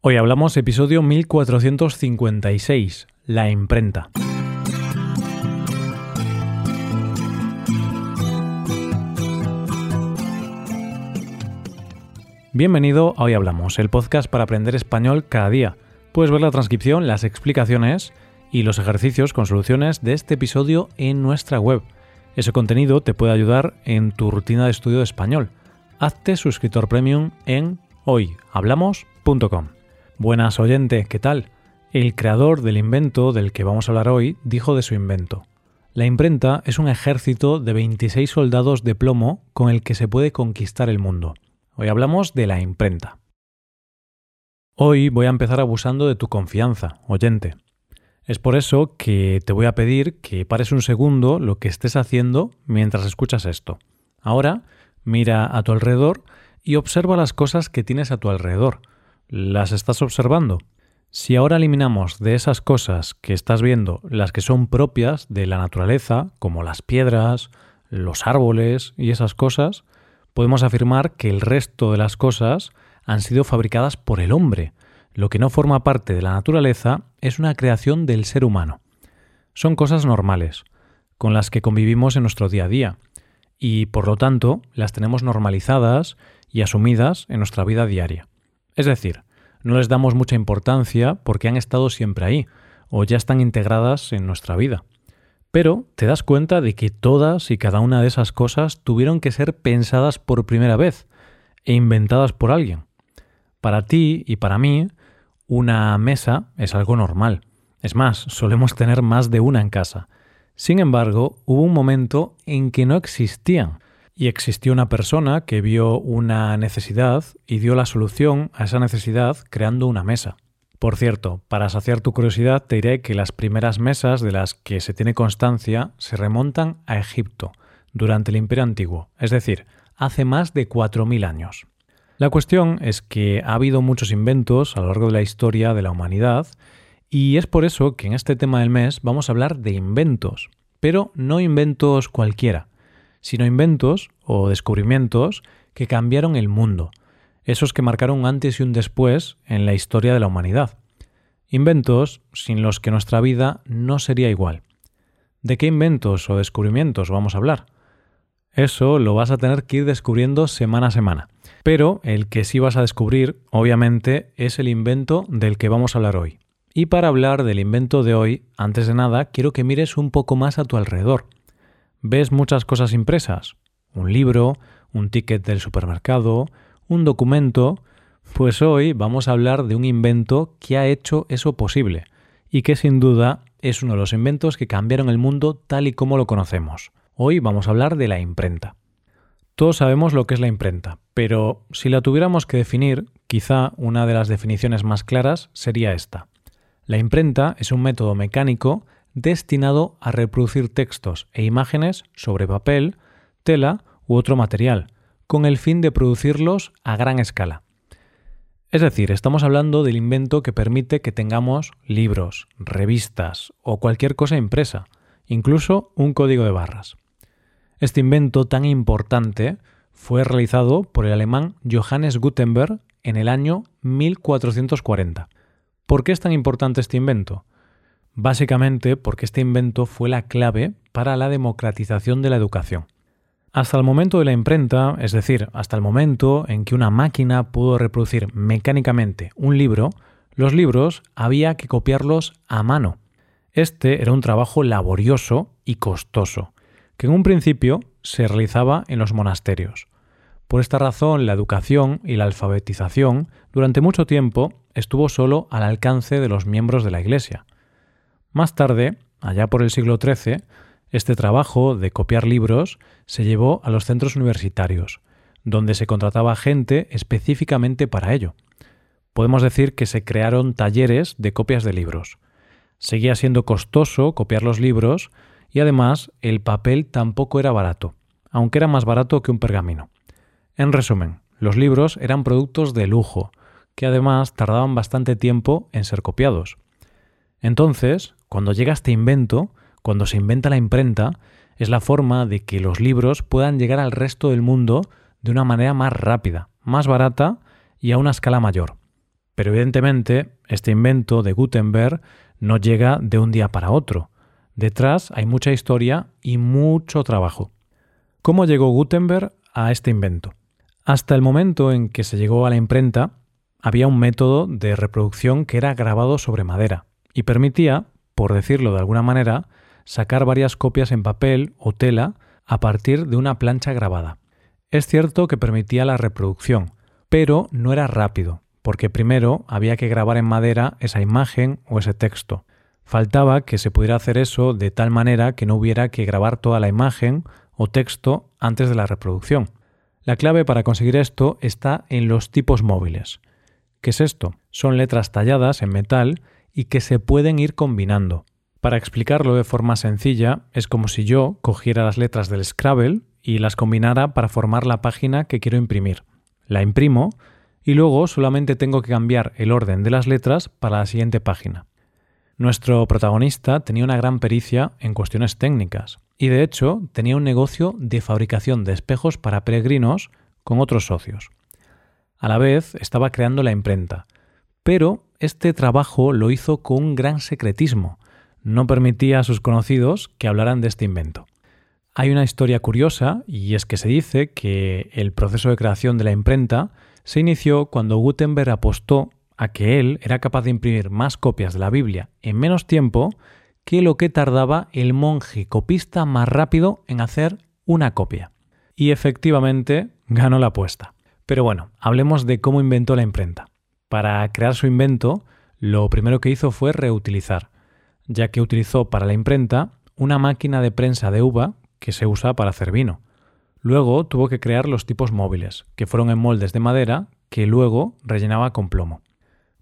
Hoy hablamos episodio 1456, la imprenta. Bienvenido a Hoy Hablamos, el podcast para aprender español cada día. Puedes ver la transcripción, las explicaciones y los ejercicios con soluciones de este episodio en nuestra web. Ese contenido te puede ayudar en tu rutina de estudio de español. Hazte suscriptor premium en hoyhablamos.com. Buenas oyente, ¿qué tal? El creador del invento del que vamos a hablar hoy dijo de su invento. La imprenta es un ejército de 26 soldados de plomo con el que se puede conquistar el mundo. Hoy hablamos de la imprenta. Hoy voy a empezar abusando de tu confianza, oyente. Es por eso que te voy a pedir que pares un segundo lo que estés haciendo mientras escuchas esto. Ahora mira a tu alrededor y observa las cosas que tienes a tu alrededor ¿Las estás observando? Si ahora eliminamos de esas cosas que estás viendo las que son propias de la naturaleza, como las piedras, los árboles y esas cosas, podemos afirmar que el resto de las cosas han sido fabricadas por el hombre. Lo que no forma parte de la naturaleza es una creación del ser humano. Son cosas normales, con las que convivimos en nuestro día a día, y por lo tanto las tenemos normalizadas y asumidas en nuestra vida diaria. Es decir, no les damos mucha importancia porque han estado siempre ahí o ya están integradas en nuestra vida. Pero te das cuenta de que todas y cada una de esas cosas tuvieron que ser pensadas por primera vez e inventadas por alguien. Para ti y para mí, una mesa es algo normal. Es más, solemos tener más de una en casa. Sin embargo, hubo un momento en que no existían y existió una persona que vio una necesidad y dio la solución a esa necesidad creando una mesa. Por cierto, para saciar tu curiosidad te diré que las primeras mesas de las que se tiene constancia se remontan a Egipto, durante el Imperio Antiguo, es decir, hace más de 4.000 años. La cuestión es que ha habido muchos inventos a lo largo de la historia de la humanidad y es por eso que en este tema del mes vamos a hablar de inventos, pero no inventos cualquiera, sino inventos o descubrimientos que cambiaron el mundo, esos que marcaron antes y un después en la historia de la humanidad. Inventos sin los que nuestra vida no sería igual. ¿De qué inventos o descubrimientos vamos a hablar? Eso lo vas a tener que ir descubriendo semana a semana. Pero el que sí vas a descubrir, obviamente, es el invento del que vamos a hablar hoy. Y para hablar del invento de hoy, antes de nada, quiero que mires un poco más a tu alrededor ves muchas cosas impresas, un libro, un ticket del supermercado, un documento, pues hoy vamos a hablar de un invento que ha hecho eso posible y que sin duda es uno de los inventos que cambiaron el mundo tal y como lo conocemos. Hoy vamos a hablar de la imprenta. Todos sabemos lo que es la imprenta, pero si la tuviéramos que definir, quizá una de las definiciones más claras sería esta. La imprenta es un método mecánico destinado a reproducir textos e imágenes sobre papel, tela u otro material, con el fin de producirlos a gran escala. Es decir, estamos hablando del invento que permite que tengamos libros, revistas o cualquier cosa impresa, incluso un código de barras. Este invento tan importante fue realizado por el alemán Johannes Gutenberg en el año 1440. ¿Por qué es tan importante este invento? básicamente porque este invento fue la clave para la democratización de la educación. Hasta el momento de la imprenta, es decir, hasta el momento en que una máquina pudo reproducir mecánicamente un libro, los libros había que copiarlos a mano. Este era un trabajo laborioso y costoso, que en un principio se realizaba en los monasterios. Por esta razón, la educación y la alfabetización durante mucho tiempo estuvo solo al alcance de los miembros de la Iglesia. Más tarde, allá por el siglo XIII, este trabajo de copiar libros se llevó a los centros universitarios, donde se contrataba gente específicamente para ello. Podemos decir que se crearon talleres de copias de libros. Seguía siendo costoso copiar los libros y además el papel tampoco era barato, aunque era más barato que un pergamino. En resumen, los libros eran productos de lujo, que además tardaban bastante tiempo en ser copiados. Entonces, cuando llega este invento, cuando se inventa la imprenta, es la forma de que los libros puedan llegar al resto del mundo de una manera más rápida, más barata y a una escala mayor. Pero evidentemente este invento de Gutenberg no llega de un día para otro. Detrás hay mucha historia y mucho trabajo. ¿Cómo llegó Gutenberg a este invento? Hasta el momento en que se llegó a la imprenta, había un método de reproducción que era grabado sobre madera y permitía, por decirlo de alguna manera, sacar varias copias en papel o tela a partir de una plancha grabada. Es cierto que permitía la reproducción, pero no era rápido, porque primero había que grabar en madera esa imagen o ese texto. Faltaba que se pudiera hacer eso de tal manera que no hubiera que grabar toda la imagen o texto antes de la reproducción. La clave para conseguir esto está en los tipos móviles. ¿Qué es esto? Son letras talladas en metal y que se pueden ir combinando. Para explicarlo de forma sencilla, es como si yo cogiera las letras del Scrabble y las combinara para formar la página que quiero imprimir. La imprimo y luego solamente tengo que cambiar el orden de las letras para la siguiente página. Nuestro protagonista tenía una gran pericia en cuestiones técnicas y de hecho tenía un negocio de fabricación de espejos para peregrinos con otros socios. A la vez estaba creando la imprenta, pero este trabajo lo hizo con un gran secretismo. No permitía a sus conocidos que hablaran de este invento. Hay una historia curiosa y es que se dice que el proceso de creación de la imprenta se inició cuando Gutenberg apostó a que él era capaz de imprimir más copias de la Biblia en menos tiempo que lo que tardaba el monje copista más rápido en hacer una copia. Y efectivamente ganó la apuesta. Pero bueno, hablemos de cómo inventó la imprenta. Para crear su invento, lo primero que hizo fue reutilizar, ya que utilizó para la imprenta una máquina de prensa de uva que se usa para hacer vino. Luego tuvo que crear los tipos móviles, que fueron en moldes de madera que luego rellenaba con plomo.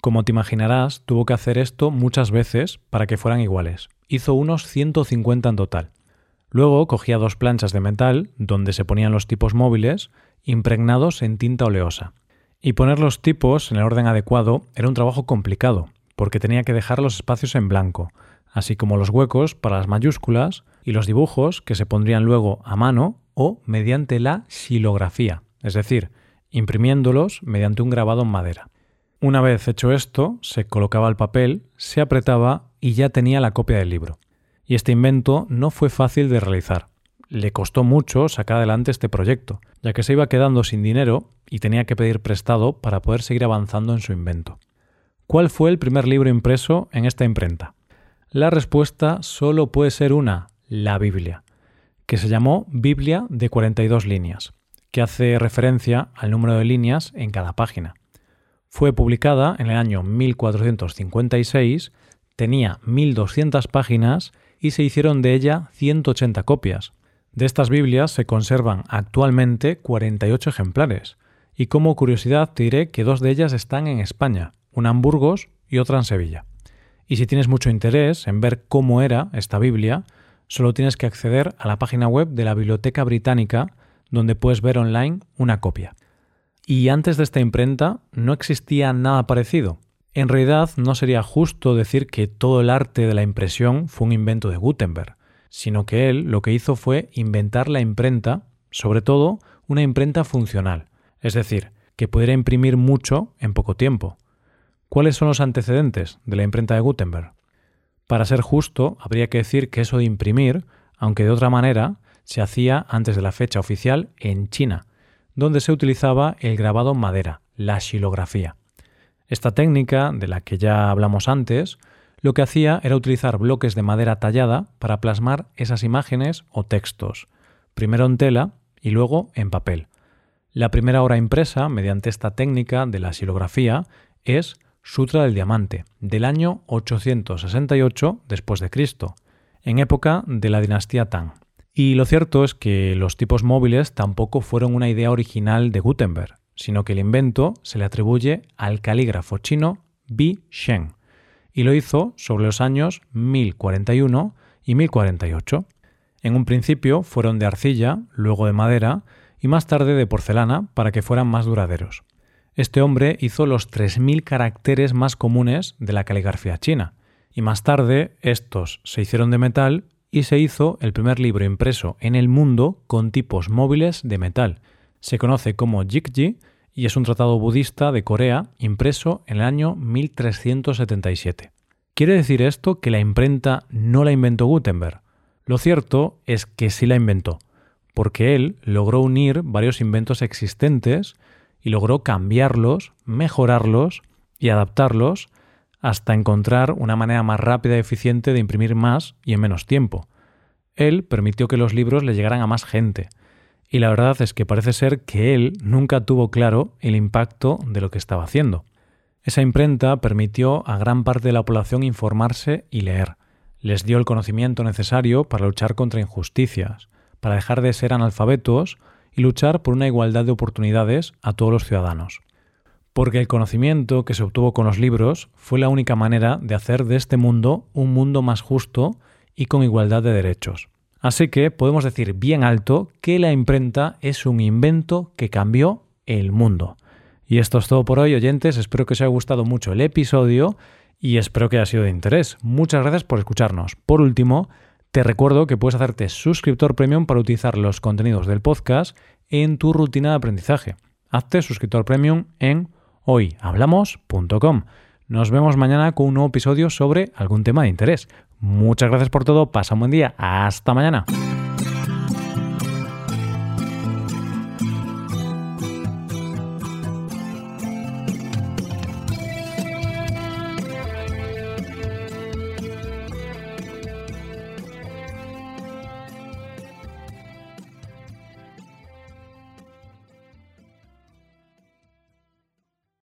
Como te imaginarás, tuvo que hacer esto muchas veces para que fueran iguales. Hizo unos 150 en total. Luego cogía dos planchas de metal donde se ponían los tipos móviles impregnados en tinta oleosa. Y poner los tipos en el orden adecuado era un trabajo complicado, porque tenía que dejar los espacios en blanco, así como los huecos para las mayúsculas y los dibujos que se pondrían luego a mano o mediante la xilografía, es decir, imprimiéndolos mediante un grabado en madera. Una vez hecho esto, se colocaba el papel, se apretaba y ya tenía la copia del libro. Y este invento no fue fácil de realizar. Le costó mucho sacar adelante este proyecto, ya que se iba quedando sin dinero y tenía que pedir prestado para poder seguir avanzando en su invento. ¿Cuál fue el primer libro impreso en esta imprenta? La respuesta solo puede ser una, la Biblia, que se llamó Biblia de 42 líneas, que hace referencia al número de líneas en cada página. Fue publicada en el año 1456, tenía 1200 páginas y se hicieron de ella 180 copias. De estas Biblias se conservan actualmente 48 ejemplares, y como curiosidad te diré que dos de ellas están en España, una en Burgos y otra en Sevilla. Y si tienes mucho interés en ver cómo era esta Biblia, solo tienes que acceder a la página web de la Biblioteca Británica, donde puedes ver online una copia. Y antes de esta imprenta no existía nada parecido. En realidad no sería justo decir que todo el arte de la impresión fue un invento de Gutenberg, sino que él lo que hizo fue inventar la imprenta, sobre todo una imprenta funcional, es decir, que pudiera imprimir mucho en poco tiempo. ¿Cuáles son los antecedentes de la imprenta de Gutenberg? Para ser justo, habría que decir que eso de imprimir, aunque de otra manera, se hacía antes de la fecha oficial en China, donde se utilizaba el grabado en madera, la xilografía. Esta técnica, de la que ya hablamos antes, lo que hacía era utilizar bloques de madera tallada para plasmar esas imágenes o textos, primero en tela y luego en papel. La primera obra impresa mediante esta técnica de la xilografía es Sutra del Diamante, del año 868 después de Cristo, en época de la dinastía Tang. Y lo cierto es que los tipos móviles tampoco fueron una idea original de Gutenberg, sino que el invento se le atribuye al calígrafo chino Bi Shen, y lo hizo sobre los años 1041 y 1048. En un principio fueron de arcilla, luego de madera y más tarde de porcelana para que fueran más duraderos. Este hombre hizo los 3.000 caracteres más comunes de la caligrafía china, y más tarde estos se hicieron de metal y se hizo el primer libro impreso en el mundo con tipos móviles de metal. Se conoce como Jikji y es un tratado budista de Corea impreso en el año 1377. ¿Quiere decir esto que la imprenta no la inventó Gutenberg? Lo cierto es que sí la inventó, porque él logró unir varios inventos existentes y logró cambiarlos, mejorarlos y adaptarlos hasta encontrar una manera más rápida y eficiente de imprimir más y en menos tiempo. Él permitió que los libros le llegaran a más gente, y la verdad es que parece ser que él nunca tuvo claro el impacto de lo que estaba haciendo. Esa imprenta permitió a gran parte de la población informarse y leer. Les dio el conocimiento necesario para luchar contra injusticias, para dejar de ser analfabetos y luchar por una igualdad de oportunidades a todos los ciudadanos. Porque el conocimiento que se obtuvo con los libros fue la única manera de hacer de este mundo un mundo más justo y con igualdad de derechos. Así que podemos decir bien alto que la imprenta es un invento que cambió el mundo. Y esto es todo por hoy, oyentes. Espero que os haya gustado mucho el episodio y espero que haya sido de interés. Muchas gracias por escucharnos. Por último, te recuerdo que puedes hacerte suscriptor premium para utilizar los contenidos del podcast en tu rutina de aprendizaje. Hazte suscriptor premium en hoyhablamos.com. Nos vemos mañana con un nuevo episodio sobre algún tema de interés. Muchas gracias por todo, pasa un buen día, hasta mañana.